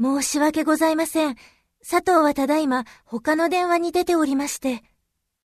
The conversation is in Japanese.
申し訳ございません。佐藤はただいま他の電話に出ておりまして。